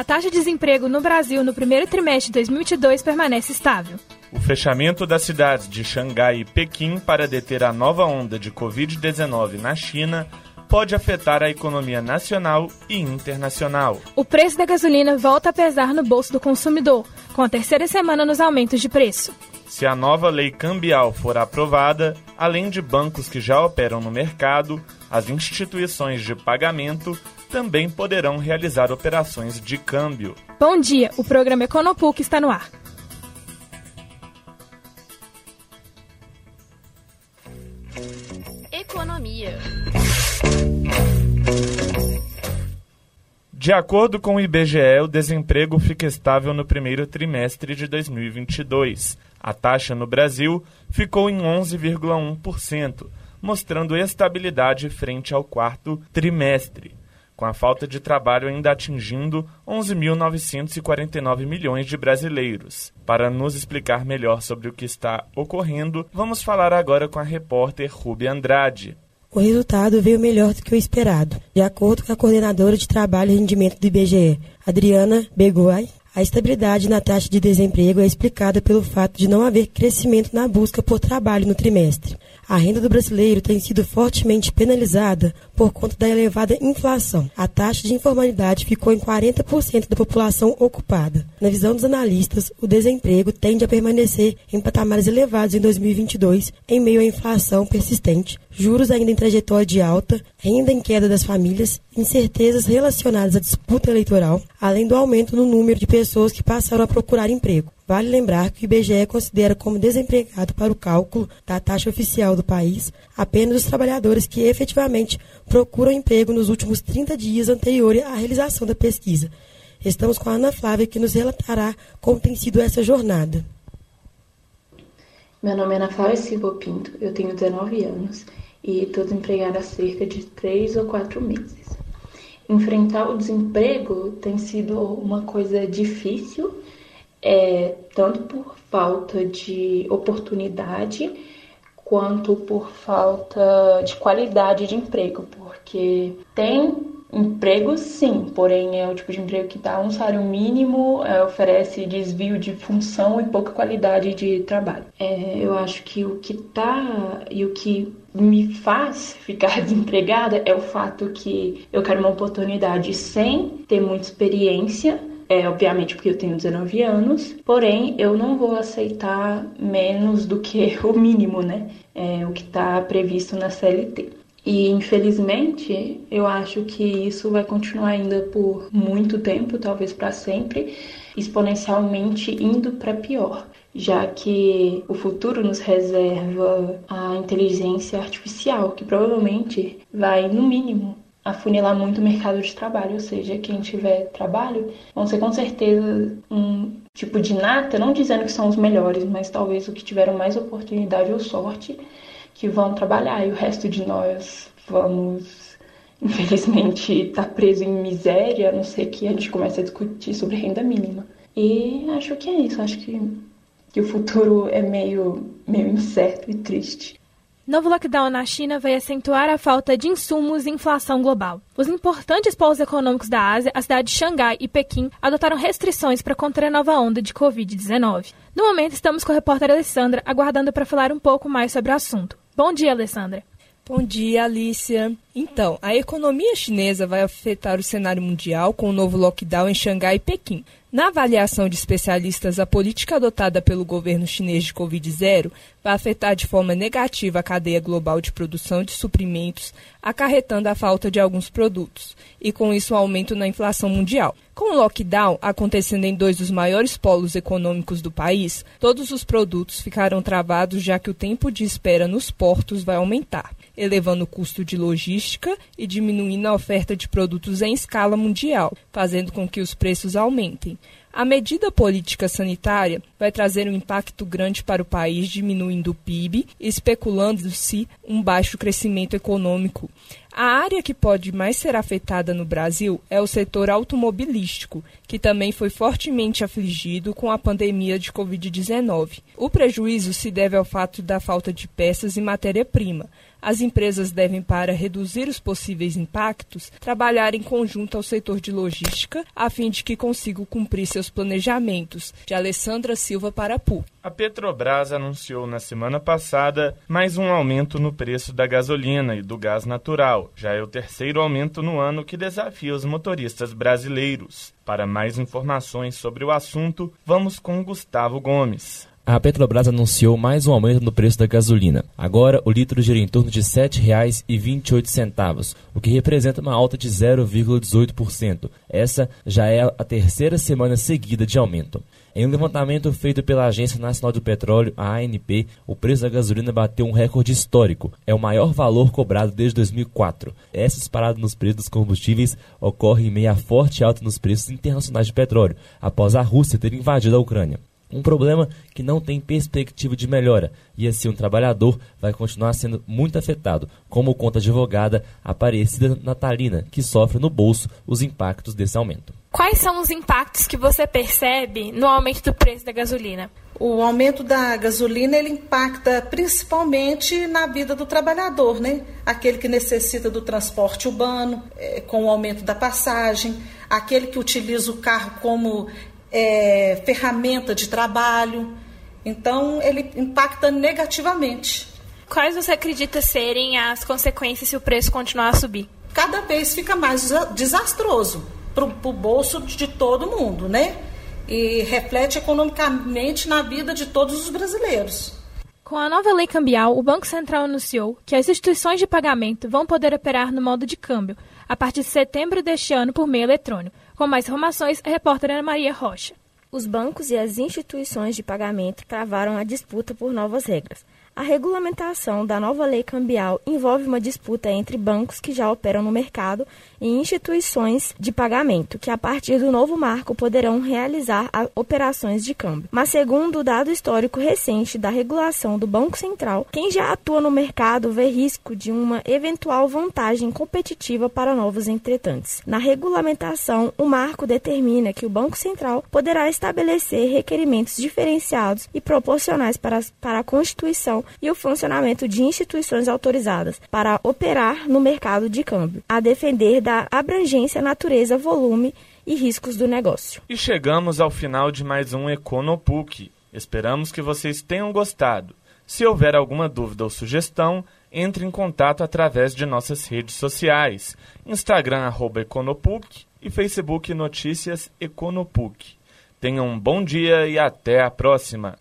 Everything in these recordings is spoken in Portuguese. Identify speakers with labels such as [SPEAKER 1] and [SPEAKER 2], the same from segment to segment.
[SPEAKER 1] A taxa de desemprego no Brasil no primeiro trimestre de 2022 permanece estável.
[SPEAKER 2] O fechamento das cidades de Xangai e Pequim para deter a nova onda de Covid-19 na China pode afetar a economia nacional e internacional.
[SPEAKER 1] O preço da gasolina volta a pesar no bolso do consumidor, com a terceira semana nos aumentos de preço.
[SPEAKER 2] Se a nova lei cambial for aprovada, além de bancos que já operam no mercado, as instituições de pagamento também poderão realizar operações de câmbio.
[SPEAKER 1] Bom dia, o programa Econopuc está no ar.
[SPEAKER 3] Economia.
[SPEAKER 2] De acordo com o IBGE, o desemprego fica estável no primeiro trimestre de 2022. A taxa no Brasil ficou em 11,1%, mostrando estabilidade frente ao quarto trimestre, com a falta de trabalho ainda atingindo 11.949 milhões de brasileiros. Para nos explicar melhor sobre o que está ocorrendo, vamos falar agora com a repórter Ruby Andrade.
[SPEAKER 4] O resultado veio melhor do que o esperado, de acordo com a coordenadora de trabalho e rendimento do IBGE, Adriana Beguai. A estabilidade na taxa de desemprego é explicada pelo fato de não haver crescimento na busca por trabalho no trimestre. A renda do brasileiro tem sido fortemente penalizada por conta da elevada inflação. A taxa de informalidade ficou em 40% da população ocupada. Na visão dos analistas, o desemprego tende a permanecer em patamares elevados em 2022, em meio à inflação persistente, juros ainda em trajetória de alta, renda em queda das famílias, incertezas relacionadas à disputa eleitoral, além do aumento no número de pessoas que passaram a procurar emprego. Vale lembrar que o IBGE considera como desempregado para o cálculo da taxa oficial do país apenas os trabalhadores que efetivamente procuram emprego nos últimos 30 dias anteriores à realização da pesquisa. Estamos com a Ana Flávia que nos relatará como tem sido essa jornada.
[SPEAKER 5] Meu nome é Ana Flávia Silva Pinto, eu tenho 19 anos e estou desempregada há cerca de 3 ou 4 meses. Enfrentar o desemprego tem sido uma coisa difícil é, tanto por falta de oportunidade quanto por falta de qualidade de emprego, porque tem empregos sim, porém é o tipo de emprego que dá um salário mínimo, é, oferece desvio de função e pouca qualidade de trabalho. É, eu acho que o que tá e o que me faz ficar desempregada é o fato que eu quero uma oportunidade sem ter muita experiência é, obviamente porque eu tenho 19 anos, porém eu não vou aceitar menos do que o mínimo, né? É, o que está previsto na CLT. E infelizmente eu acho que isso vai continuar ainda por muito tempo, talvez para sempre, exponencialmente indo para pior, já que o futuro nos reserva a inteligência artificial, que provavelmente vai, no mínimo, afunilar muito o mercado de trabalho, ou seja, quem tiver trabalho vão ser com certeza um tipo de nata, não dizendo que são os melhores, mas talvez o que tiveram mais oportunidade ou sorte que vão trabalhar e o resto de nós vamos infelizmente estar tá preso em miséria, a não ser que a gente comece a discutir sobre renda mínima. E acho que é isso, acho que, que o futuro é meio, meio incerto e triste.
[SPEAKER 1] Novo lockdown na China vai acentuar a falta de insumos e inflação global. Os importantes polos econômicos da Ásia, a cidade de Xangai e Pequim, adotaram restrições para conter a nova onda de Covid-19. No momento, estamos com a repórter Alessandra, aguardando para falar um pouco mais sobre o assunto. Bom dia, Alessandra.
[SPEAKER 6] Bom dia, Alicia. Então, a economia chinesa vai afetar o cenário mundial com o novo lockdown em Xangai e Pequim. Na avaliação de especialistas, a política adotada pelo governo chinês de Covid-0 vai afetar de forma negativa a cadeia global de produção de suprimentos, acarretando a falta de alguns produtos, e com isso o um aumento na inflação mundial. Com o lockdown acontecendo em dois dos maiores polos econômicos do país, todos os produtos ficarão travados já que o tempo de espera nos portos vai aumentar, elevando o custo de logística e diminuindo a oferta de produtos em escala mundial, fazendo com que os preços aumentem. A medida política sanitária vai trazer um impacto grande para o país, diminuindo o PIB, especulando-se um baixo crescimento econômico. A área que pode mais ser afetada no Brasil é o setor automobilístico, que também foi fortemente afligido com a pandemia de Covid-19. O prejuízo se deve ao fato da falta de peças e matéria-prima. As empresas devem, para reduzir os possíveis impactos, trabalhar em conjunto ao setor de logística, a fim de que consigam cumprir seus planejamentos. De Alessandra Silva para a PUC.
[SPEAKER 2] A Petrobras anunciou na semana passada mais um aumento no preço da gasolina e do gás natural. Já é o terceiro aumento no ano que desafia os motoristas brasileiros. Para mais informações sobre o assunto, vamos com Gustavo Gomes.
[SPEAKER 3] A Petrobras anunciou mais um aumento no preço da gasolina. Agora, o litro gira em torno de R$ 7,28, o que representa uma alta de 0,18%. Essa já é a terceira semana seguida de aumento. Em um levantamento feito pela Agência Nacional do Petróleo, a ANP, o preço da gasolina bateu um recorde histórico. É o maior valor cobrado desde 2004. Essa disparada nos preços dos combustíveis ocorre em meio à forte alta nos preços internacionais de petróleo, após a Rússia ter invadido a Ucrânia. Um problema que não tem perspectiva de melhora e assim um trabalhador vai continuar sendo muito afetado, como conta a advogada Aparecida Natalina, que sofre no bolso os impactos desse aumento.
[SPEAKER 1] Quais são os impactos que você percebe no aumento do preço da gasolina?
[SPEAKER 7] O aumento da gasolina ele impacta principalmente na vida do trabalhador, né? Aquele que necessita do transporte urbano, é, com o aumento da passagem, aquele que utiliza o carro como é, ferramenta de trabalho. Então, ele impacta negativamente.
[SPEAKER 1] Quais você acredita serem as consequências se o preço continuar a subir?
[SPEAKER 7] Cada vez fica mais desastroso para o bolso de todo mundo, né? E reflete economicamente na vida de todos os brasileiros.
[SPEAKER 1] Com a nova lei cambial, o Banco Central anunciou que as instituições de pagamento vão poder operar no modo de câmbio a partir de setembro deste ano por meio eletrônico. Com mais informações, a repórter Ana Maria Rocha.
[SPEAKER 8] Os bancos e as instituições de pagamento travaram a disputa por novas regras. A regulamentação da nova lei cambial envolve uma disputa entre bancos que já operam no mercado e instituições de pagamento, que a partir do novo marco poderão realizar operações de câmbio. Mas, segundo o dado histórico recente da regulação do Banco Central, quem já atua no mercado vê risco de uma eventual vantagem competitiva para novos entretantes. Na regulamentação, o marco determina que o Banco Central poderá estabelecer requerimentos diferenciados e proporcionais para, para a Constituição e o funcionamento de instituições autorizadas para operar no mercado de câmbio, a defender da abrangência, natureza, volume e riscos do negócio.
[SPEAKER 2] E chegamos ao final de mais um Econopuc. Esperamos que vocês tenham gostado. Se houver alguma dúvida ou sugestão, entre em contato através de nossas redes sociais: Instagram Econopuc e Facebook Notícias Econopuc. Tenham um bom dia e até a próxima!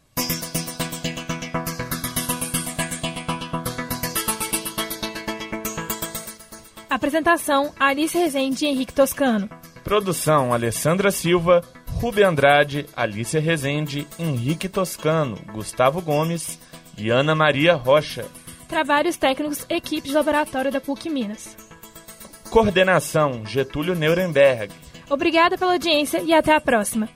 [SPEAKER 1] Apresentação: Alice Rezende e Henrique Toscano.
[SPEAKER 2] Produção: Alessandra Silva, Rubem Andrade, Alice Rezende, Henrique Toscano, Gustavo Gomes e Ana Maria Rocha.
[SPEAKER 1] Trabalhos técnicos, equipe de laboratório da PUC Minas.
[SPEAKER 2] Coordenação: Getúlio Nuremberg.
[SPEAKER 1] Obrigada pela audiência e até a próxima.